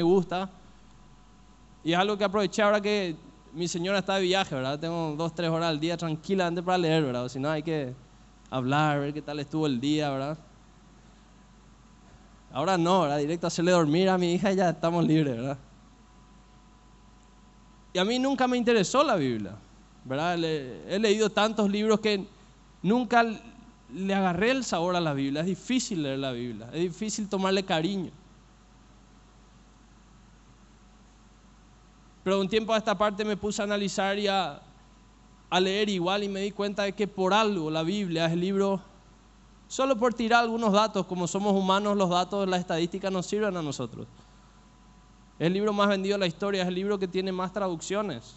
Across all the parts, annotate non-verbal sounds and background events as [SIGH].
me gusta. Y es algo que aproveché ahora que mi señora está de viaje, ¿verdad? Tengo dos, tres horas al día tranquilamente para leer, ¿verdad? Si no, hay que hablar, ver qué tal estuvo el día, ¿verdad? Ahora no, ¿verdad? Directo a hacerle dormir a mi hija y ya estamos libres, ¿verdad? Y a mí nunca me interesó la Biblia, ¿verdad? he leído tantos libros que nunca le agarré el sabor a la Biblia. Es difícil leer la Biblia, es difícil tomarle cariño. Pero un tiempo a esta parte me puse a analizar y a, leer igual y me di cuenta de que por algo la Biblia es el libro, solo por tirar algunos datos, como somos humanos, los datos, las estadísticas nos sirven a nosotros. Es el libro más vendido de la historia, es el libro que tiene más traducciones.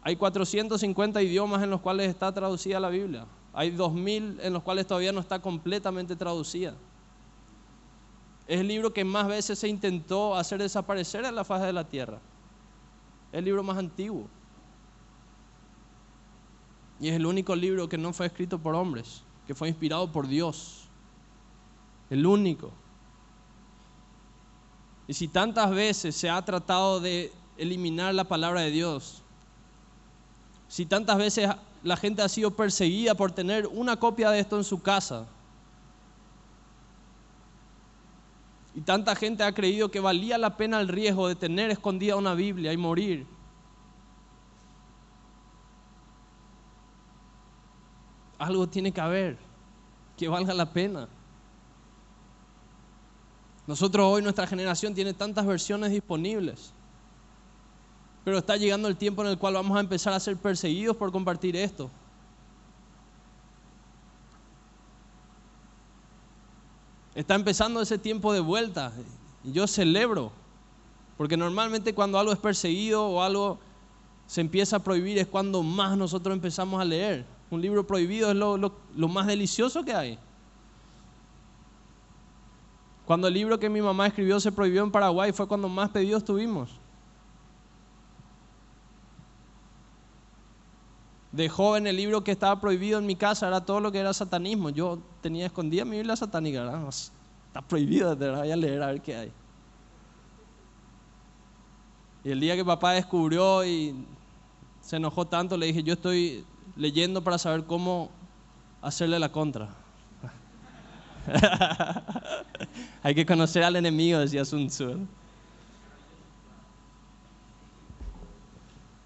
Hay 450 idiomas en los cuales está traducida la Biblia. Hay 2000 en los cuales todavía no está completamente traducida. Es el libro que más veces se intentó hacer desaparecer en la faz de la tierra el libro más antiguo. Y es el único libro que no fue escrito por hombres, que fue inspirado por Dios. El único. Y si tantas veces se ha tratado de eliminar la palabra de Dios, si tantas veces la gente ha sido perseguida por tener una copia de esto en su casa, Y tanta gente ha creído que valía la pena el riesgo de tener escondida una Biblia y morir. Algo tiene que haber que valga la pena. Nosotros hoy, nuestra generación tiene tantas versiones disponibles. Pero está llegando el tiempo en el cual vamos a empezar a ser perseguidos por compartir esto. Está empezando ese tiempo de vuelta yo celebro, porque normalmente cuando algo es perseguido o algo se empieza a prohibir es cuando más nosotros empezamos a leer. Un libro prohibido es lo, más delicioso que hay. Cuando el libro que mi mamá escribió se prohibió en Paraguay fue cuando más pedidos tuvimos. De joven el libro que estaba prohibido en mi casa era todo lo que era satanismo. Yo tenía escondida mi Biblia satánica, Está prohibido, te voy a leer a ver qué hay. Y el día que papá descubrió y se enojó tanto, le dije, yo estoy leyendo para saber cómo hacerle la contra. [LAUGHS] hay que conocer al enemigo, decía Sun Tzu.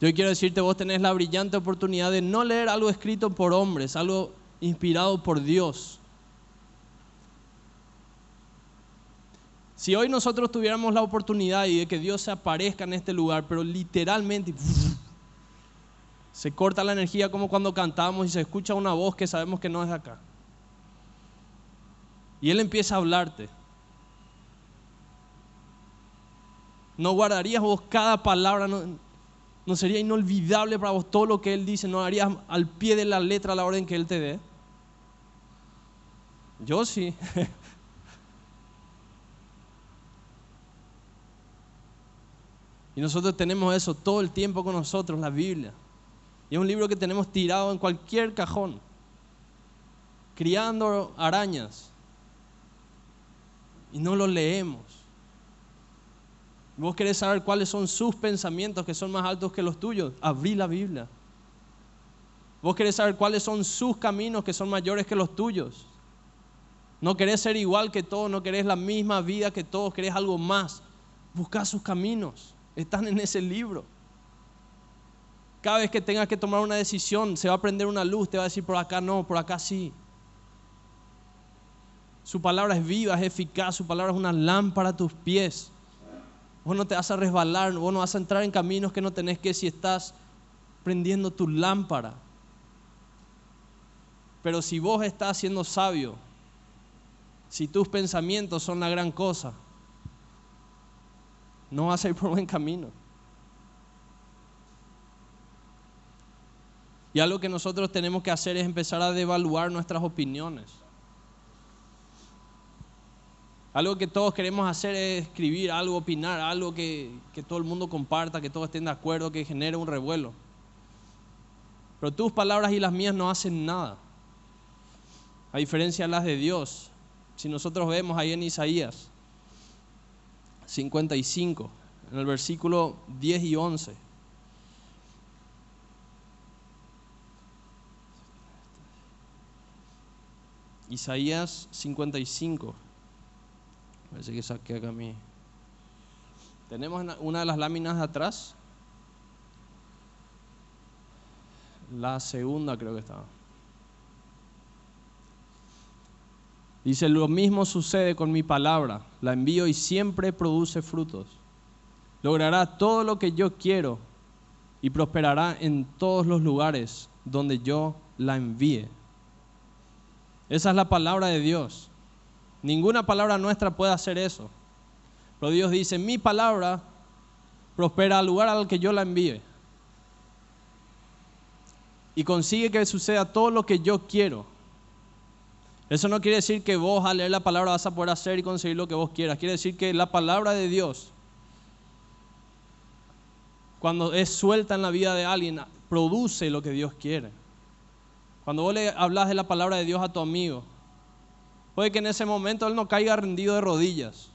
Yo quiero decirte, vos tenés la brillante oportunidad de no leer algo escrito por hombres, algo inspirado por Dios. Si hoy nosotros tuviéramos la oportunidad y de que Dios se aparezca en este lugar, pero literalmente [LAUGHS] se corta la energía como cuando cantamos y se escucha una voz que sabemos que no es acá. Y Él empieza a hablarte. No guardarías vos cada palabra, no sería inolvidable para vos todo lo que Él dice, no harías al pie de la letra la orden que Él te dé. Yo sí. [LAUGHS] Y nosotros tenemos eso todo el tiempo con nosotros, la Biblia. Y es un libro que tenemos tirado en cualquier cajón, criando arañas. Y no lo leemos. Vos querés saber cuáles son sus pensamientos que son más altos que los tuyos. Abrí la Biblia. Vos querés saber cuáles son sus caminos que son mayores que los tuyos. No querés ser igual que todos, no querés la misma vida que todos, querés algo más. Busca sus caminos. Están en ese libro. Cada vez que tengas que tomar una decisión, se va a prender una luz, te va a decir por acá no, por acá sí. Su palabra es viva, es eficaz, su palabra es una lámpara a tus pies. Vos no te vas a resbalar, vos no vas a entrar en caminos que no tenés que si estás prendiendo tu lámpara. Pero si vos estás siendo sabio, si tus pensamientos son la gran cosa, no vas a ir por buen camino. Y algo que nosotros tenemos que hacer es empezar a devaluar nuestras opiniones. Algo que todos queremos hacer es escribir algo, opinar, algo que, que todo el mundo comparta, que todos estén de acuerdo, que genere un revuelo. Pero tus palabras y las mías no hacen nada. A diferencia de las de Dios. Si nosotros vemos ahí en Isaías, 55, en el versículo 10 y 11. Isaías 55. Parece que saqué acá mi. Tenemos una de las láminas atrás. La segunda creo que estaba. Dice, lo mismo sucede con mi palabra. La envío y siempre produce frutos. Logrará todo lo que yo quiero y prosperará en todos los lugares donde yo la envíe. Esa es la palabra de Dios. Ninguna palabra nuestra puede hacer eso. Pero Dios dice, mi palabra prospera al lugar al que yo la envíe. Y consigue que suceda todo lo que yo quiero. Eso no quiere decir que vos al leer la palabra vas a poder hacer y conseguir lo que vos quieras. Quiere decir que la palabra de Dios, cuando es suelta en la vida de alguien, produce lo que Dios quiere. Cuando vos le hablas de la palabra de Dios a tu amigo, puede que en ese momento él no caiga rendido de rodillas.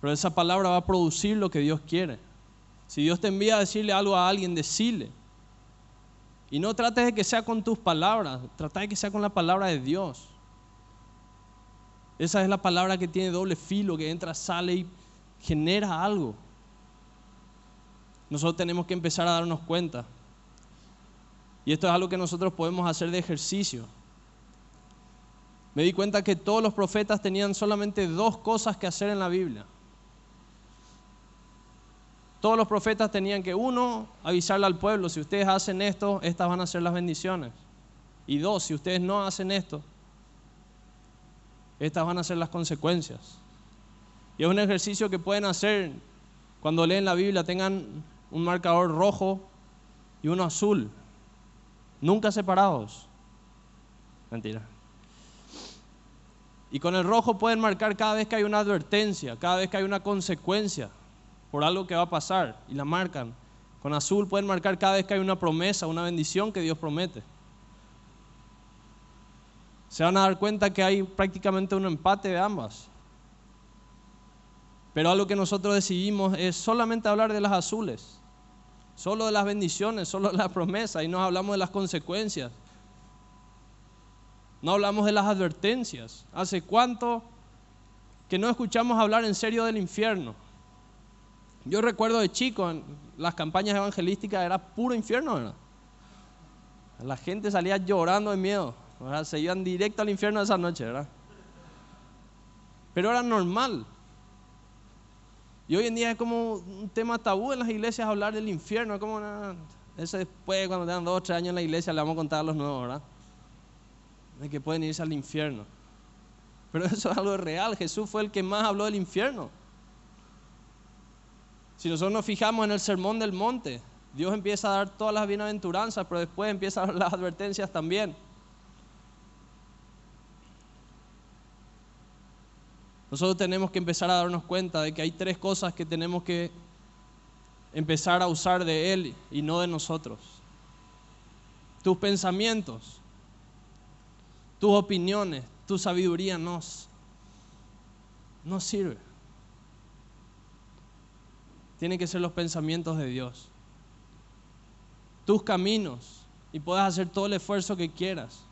Pero esa palabra va a producir lo que Dios quiere. Si Dios te envía a decirle algo a alguien, decile. Y no trates de que sea con tus palabras, trata de que sea con la palabra de Dios. Esa es la palabra que tiene doble filo, que entra, sale y genera algo. Nosotros tenemos que empezar a darnos cuenta. Y esto es algo que nosotros podemos hacer de ejercicio. Me di cuenta que todos los profetas tenían solamente dos cosas que hacer en la Biblia. Todos los profetas tenían que, uno, avisarle al pueblo, si ustedes hacen esto, estas van a ser las bendiciones. Y dos, si ustedes no hacen esto, estas van a ser las consecuencias. Y es un ejercicio que pueden hacer cuando leen la Biblia, tengan un marcador rojo y uno azul, nunca separados. Mentira. Y con el rojo pueden marcar cada vez que hay una advertencia, cada vez que hay una consecuencia por algo que va a pasar y la marcan. Con azul pueden marcar cada vez que hay una promesa, una bendición que Dios promete. Se van a dar cuenta que hay prácticamente un empate de ambas. Pero algo que nosotros decidimos es solamente hablar de las azules, solo de las bendiciones, solo de la promesa y no hablamos de las consecuencias. No hablamos de las advertencias. ¿Hace cuánto que no escuchamos hablar en serio del infierno? Yo recuerdo de chico, en las campañas evangelísticas era puro infierno, ¿verdad? La gente salía llorando de miedo, se iban directo al infierno esa noche, ¿verdad? Pero era normal. Y hoy en día es como un tema tabú en las iglesias hablar del infierno, como eso después cuando tengan dos o tres años en la iglesia le vamos a contar a los nuevos, ¿verdad? De que pueden irse al infierno. Pero eso es algo real, Jesús fue el que más habló del infierno. Si nosotros nos fijamos en el sermón del monte, Dios empieza a dar todas las bienaventuranzas, pero después empieza a dar las advertencias también. Nosotros tenemos que empezar a darnos cuenta de que hay tres cosas que tenemos que empezar a usar de Él y no de nosotros. Tus pensamientos, tus opiniones, tu sabiduría no, no sirve tienen que ser los pensamientos de Dios. Tus caminos y puedes hacer todo el esfuerzo que quieras.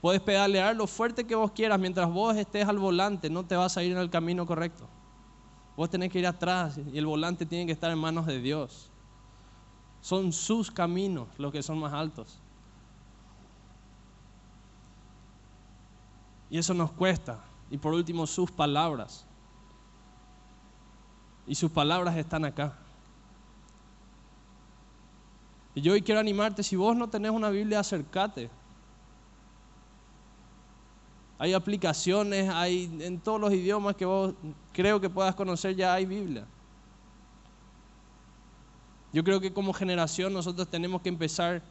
Puedes pedalear lo fuerte que vos quieras mientras vos estés al volante, no te vas a ir en el camino correcto. Vos tenés que ir atrás y el volante tiene que estar en manos de Dios. Son sus caminos los que son más altos. Y eso nos cuesta. Y por último, sus palabras. Y sus palabras están acá. Y yo hoy quiero animarte, si vos no tenés una Biblia, acércate. Hay aplicaciones, hay en todos los idiomas que vos creo que puedas conocer, ya hay Biblia. Yo creo que como generación nosotros tenemos que empezar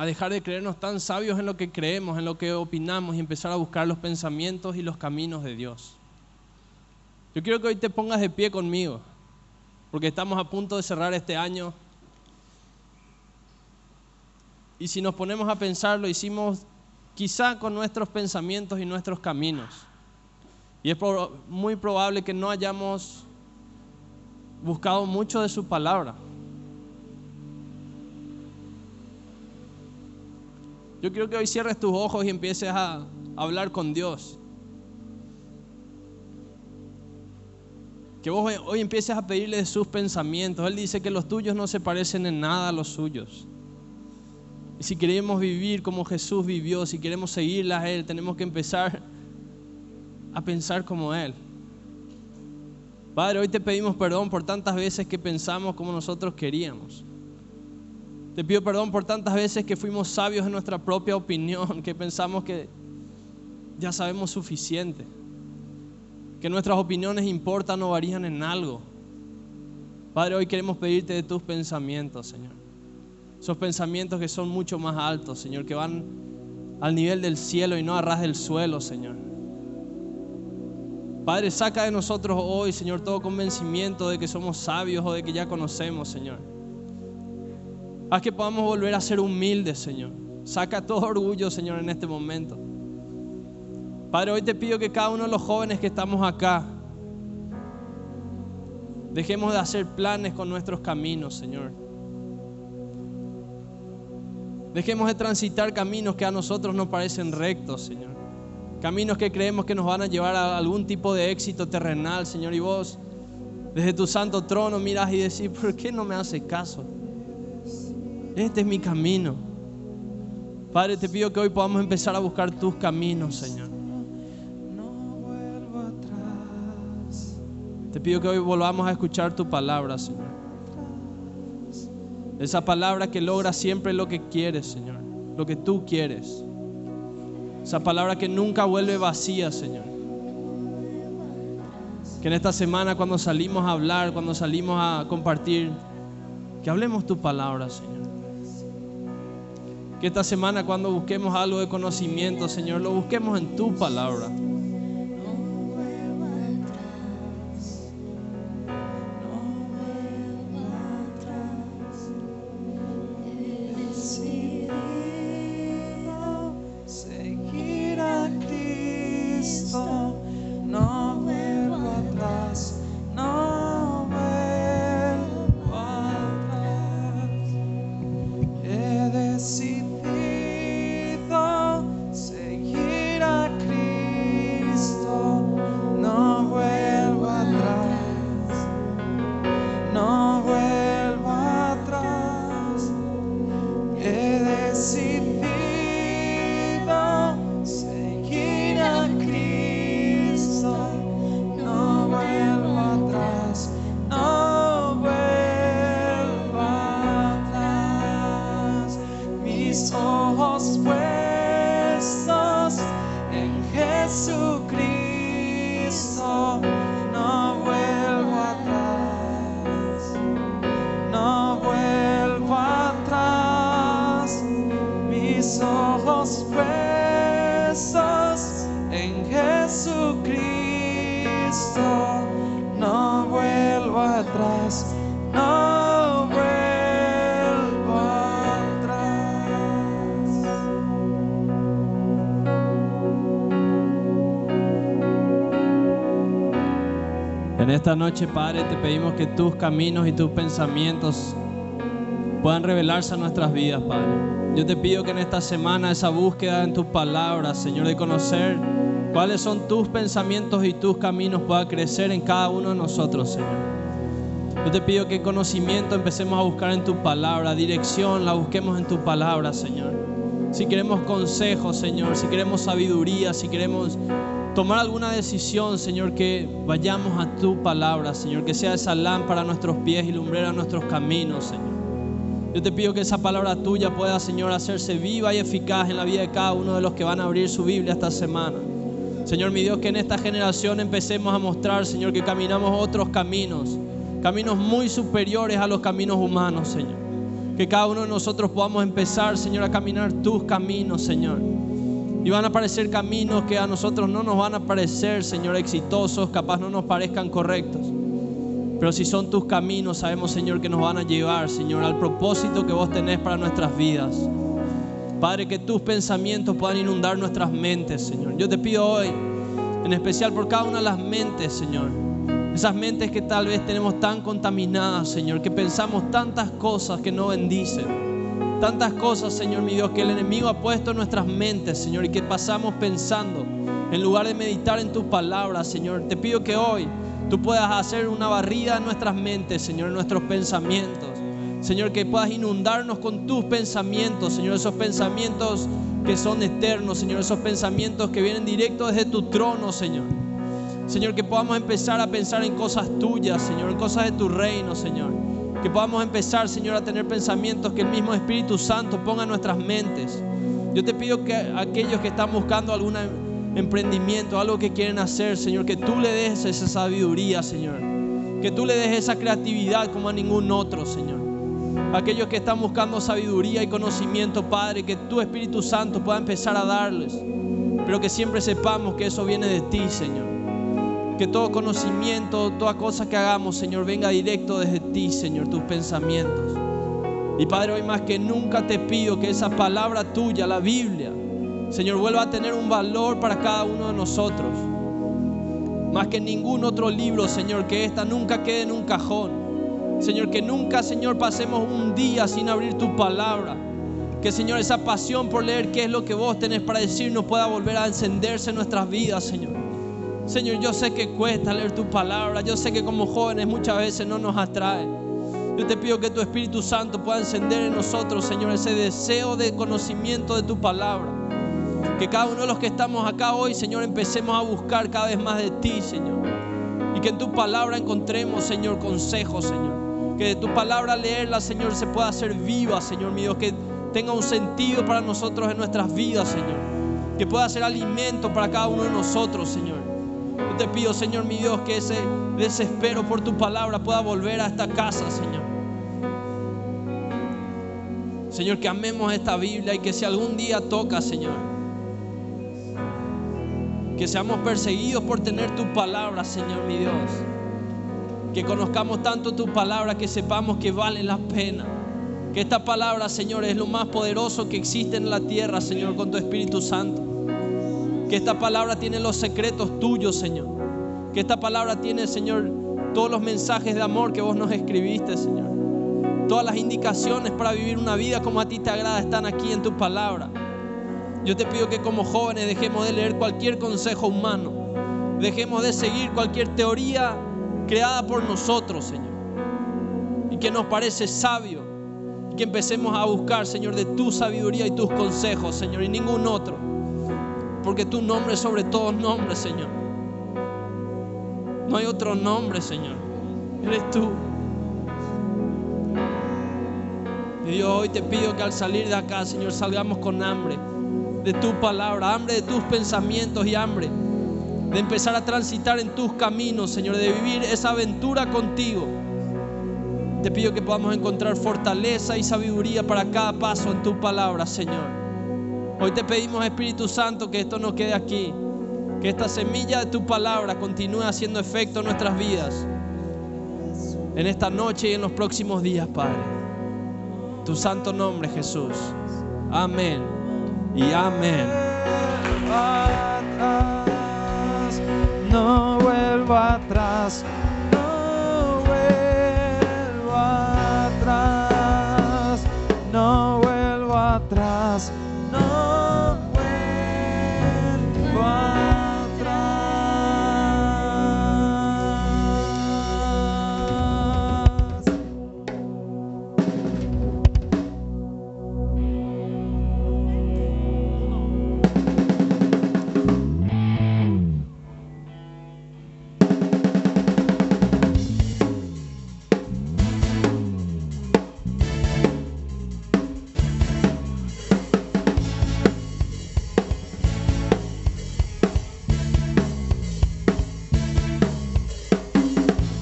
a dejar de creernos tan sabios en lo que creemos, en lo que opinamos y empezar a buscar los pensamientos y los caminos de Dios. Yo quiero que hoy te pongas de pie conmigo, porque estamos a punto de cerrar este año. Y si nos ponemos a pensar, lo hicimos quizá con nuestros pensamientos y nuestros caminos. Y es muy probable que no hayamos buscado mucho de su palabra. Yo quiero que hoy cierres tus ojos y empieces a hablar con Dios. Que vos hoy empieces a pedirle sus pensamientos. Él dice que los tuyos no se parecen en nada a los suyos. Y si queremos vivir como Jesús vivió, si queremos seguirle a Él, tenemos que empezar a pensar como Él. Padre, hoy te pedimos perdón por tantas veces que pensamos como nosotros queríamos. Te pido perdón por tantas veces que fuimos sabios en nuestra propia opinión, [LAUGHS] que pensamos que ya sabemos suficiente, que nuestras opiniones importan o varían en algo. Padre, hoy queremos pedirte de tus pensamientos, Señor. Esos pensamientos que son mucho más altos, Señor, que van al nivel del cielo y no a ras del suelo, Señor. Padre, saca de nosotros hoy, Señor, todo convencimiento de que somos sabios o de que ya conocemos, Señor. Haz que podamos volver a ser humildes, Señor. Saca todo orgullo, Señor, en este momento. Padre, hoy te pido que cada uno de los jóvenes que estamos acá, dejemos de hacer planes con nuestros caminos, Señor. Dejemos de transitar caminos que a nosotros nos parecen rectos, Señor. Caminos que creemos que nos van a llevar a algún tipo de éxito terrenal, Señor. Y vos, desde tu santo trono, miras y decís, [LAUGHS] ¿por qué no me hace caso? Este es mi camino. Padre, te pido que hoy podamos empezar a buscar tus caminos, Señor. Te pido que hoy volvamos a escuchar tu palabra, Señor. Esa palabra que logra siempre lo que quieres, Señor. Lo que tú quieres. Esa palabra que nunca vuelve vacía, Señor. Que en esta semana cuando salimos a hablar, cuando salimos a compartir, que hablemos tu palabra, Señor. Que esta semana cuando busquemos algo de conocimiento, Señor, lo busquemos en tu palabra. Esta noche, Padre, te pedimos que tus caminos y tus pensamientos puedan revelarse a nuestras vidas, Padre. Yo te pido que en esta semana esa búsqueda en tus palabras, Señor, de conocer cuáles son tus pensamientos y tus caminos pueda crecer en cada uno de nosotros, Señor. Yo te pido que conocimiento empecemos a buscar en tu palabra, dirección la busquemos en tu palabra, Señor. Si queremos consejos, Señor, si queremos sabiduría, si queremos tomar alguna decisión, Señor, que vayamos a tu palabra, Señor, que sea esa lámpara a nuestros pies y lumbrera a nuestros caminos, Señor. Yo te pido que esa palabra tuya pueda, Señor, hacerse viva y eficaz en la vida de cada uno de los que van a abrir su Biblia esta semana. Señor, mi Dios, que en esta generación empecemos a mostrar, Señor, que caminamos otros caminos, caminos muy superiores a los caminos humanos, Señor. Que cada uno de nosotros podamos empezar, Señor, a caminar tus caminos, Señor. Y van a aparecer caminos que a nosotros no nos van a parecer, Señor, exitosos, capaz no nos parezcan correctos. Pero si son tus caminos, sabemos, Señor, que nos van a llevar, Señor, al propósito que vos tenés para nuestras vidas. Padre, que tus pensamientos puedan inundar nuestras mentes, Señor. Yo te pido hoy, en especial por cada una de las mentes, Señor. Esas mentes que tal vez tenemos tan contaminadas, Señor, que pensamos tantas cosas que no bendicen. Tantas cosas, Señor mi Dios, que el enemigo ha puesto en nuestras mentes, Señor, y que pasamos pensando en lugar de meditar en tus palabras, Señor. Te pido que hoy tú puedas hacer una barrida en nuestras mentes, Señor, en nuestros pensamientos. Señor, que puedas inundarnos con tus pensamientos, Señor, esos pensamientos que son eternos, Señor, esos pensamientos que vienen directos desde tu trono, Señor. Señor, que podamos empezar a pensar en cosas tuyas, Señor, en cosas de tu reino, Señor. Que podamos empezar, Señor, a tener pensamientos que el mismo Espíritu Santo ponga en nuestras mentes. Yo te pido que aquellos que están buscando algún emprendimiento, algo que quieren hacer, Señor, que tú le des esa sabiduría, Señor. Que tú le des esa creatividad como a ningún otro, Señor aquellos que están buscando sabiduría y conocimiento, Padre, que tu Espíritu Santo pueda empezar a darles, pero que siempre sepamos que eso viene de ti, Señor. Que todo conocimiento, toda cosa que hagamos, Señor, venga directo desde ti, Señor, tus pensamientos. Y Padre, hoy más que nunca te pido que esa palabra tuya, la Biblia, Señor, vuelva a tener un valor para cada uno de nosotros. Más que ningún otro libro, Señor, que esta nunca quede en un cajón Señor, que nunca, Señor, pasemos un día sin abrir tu palabra. Que, Señor, esa pasión por leer qué es lo que vos tenés para decirnos pueda volver a encenderse en nuestras vidas, Señor. Señor, yo sé que cuesta leer tu palabra. Yo sé que como jóvenes muchas veces no nos atrae. Yo te pido que tu Espíritu Santo pueda encender en nosotros, Señor, ese deseo de conocimiento de tu palabra. Que cada uno de los que estamos acá hoy, Señor, empecemos a buscar cada vez más de ti, Señor. Y que en tu palabra encontremos, Señor, consejos, Señor. Que tu palabra leerla, Señor, se pueda hacer viva, Señor mío. Que tenga un sentido para nosotros en nuestras vidas, Señor. Que pueda ser alimento para cada uno de nosotros, Señor. Te pido, Señor mi Dios, que ese desespero por tu palabra pueda volver a esta casa, Señor. Señor, que amemos esta Biblia y que si algún día toca, Señor, que seamos perseguidos por tener tu palabra, Señor mi Dios que conozcamos tanto tu palabra que sepamos que vale la pena. Que esta palabra, Señor, es lo más poderoso que existe en la tierra, Señor, con tu Espíritu Santo. Que esta palabra tiene los secretos tuyos, Señor. Que esta palabra tiene, Señor, todos los mensajes de amor que vos nos escribiste, Señor. Todas las indicaciones para vivir una vida como a ti te agrada están aquí en tu palabra. Yo te pido que como jóvenes dejemos de leer cualquier consejo humano. Dejemos de seguir cualquier teoría creada por nosotros, Señor. Y que nos parece sabio. Que empecemos a buscar, Señor, de tu sabiduría y tus consejos, Señor, y ningún otro. Porque tu nombre es sobre todos nombres, Señor. No hay otro nombre, Señor. Eres tú. Y Dios, hoy te pido que al salir de acá, Señor, salgamos con hambre de tu palabra, hambre de tus pensamientos y hambre de empezar a transitar en tus caminos, Señor, de vivir esa aventura contigo. Te pido que podamos encontrar fortaleza y sabiduría para cada paso en tu palabra, Señor. Hoy te pedimos, Espíritu Santo, que esto no quede aquí, que esta semilla de tu palabra continúe haciendo efecto en nuestras vidas, en esta noche y en los próximos días, Padre. Tu santo nombre, Jesús. Amén y amén no vuelvo atrás,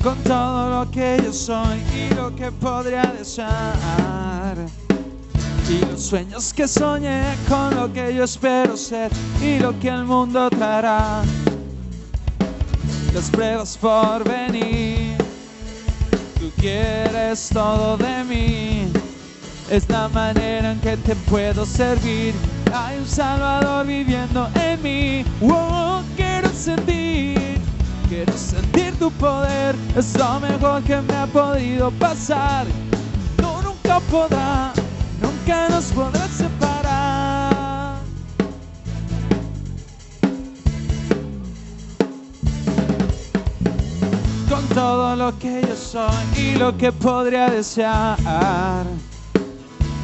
con todo lo que yo soy y lo que podría desear. Y los sueños que soñé con lo que yo espero ser y lo que el mundo traerá. Las pruebas por venir, tú quieres todo de mí. Es la manera en que te puedo servir. Hay un Salvador viviendo en mí. Oh, quiero sentir, quiero sentir tu poder, es lo mejor que me ha podido pasar. No, nunca podrá, nunca nos podrá separar. Con todo lo que yo soy y lo que podría desear.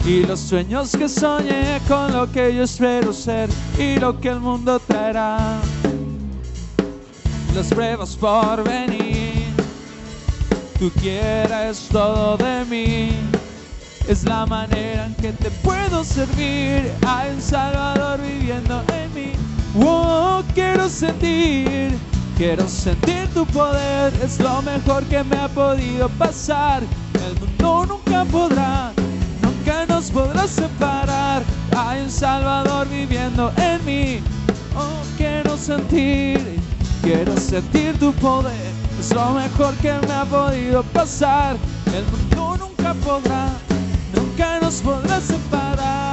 Y los sueños que soñé con lo que yo espero ser y lo que el mundo traerá. Las pruebas por venir, tú quieras todo de mí. Es la manera en que te puedo servir. Hay un Salvador viviendo en mí. Oh, quiero sentir, quiero sentir tu poder. Es lo mejor que me ha podido pasar. El mundo nunca podrá nunca nos podrá separar. Hay un Salvador viviendo en mí. Oh, quiero sentir, quiero sentir tu poder. Es lo mejor que me ha podido pasar. El mundo nunca podrá, nunca nos podrá separar.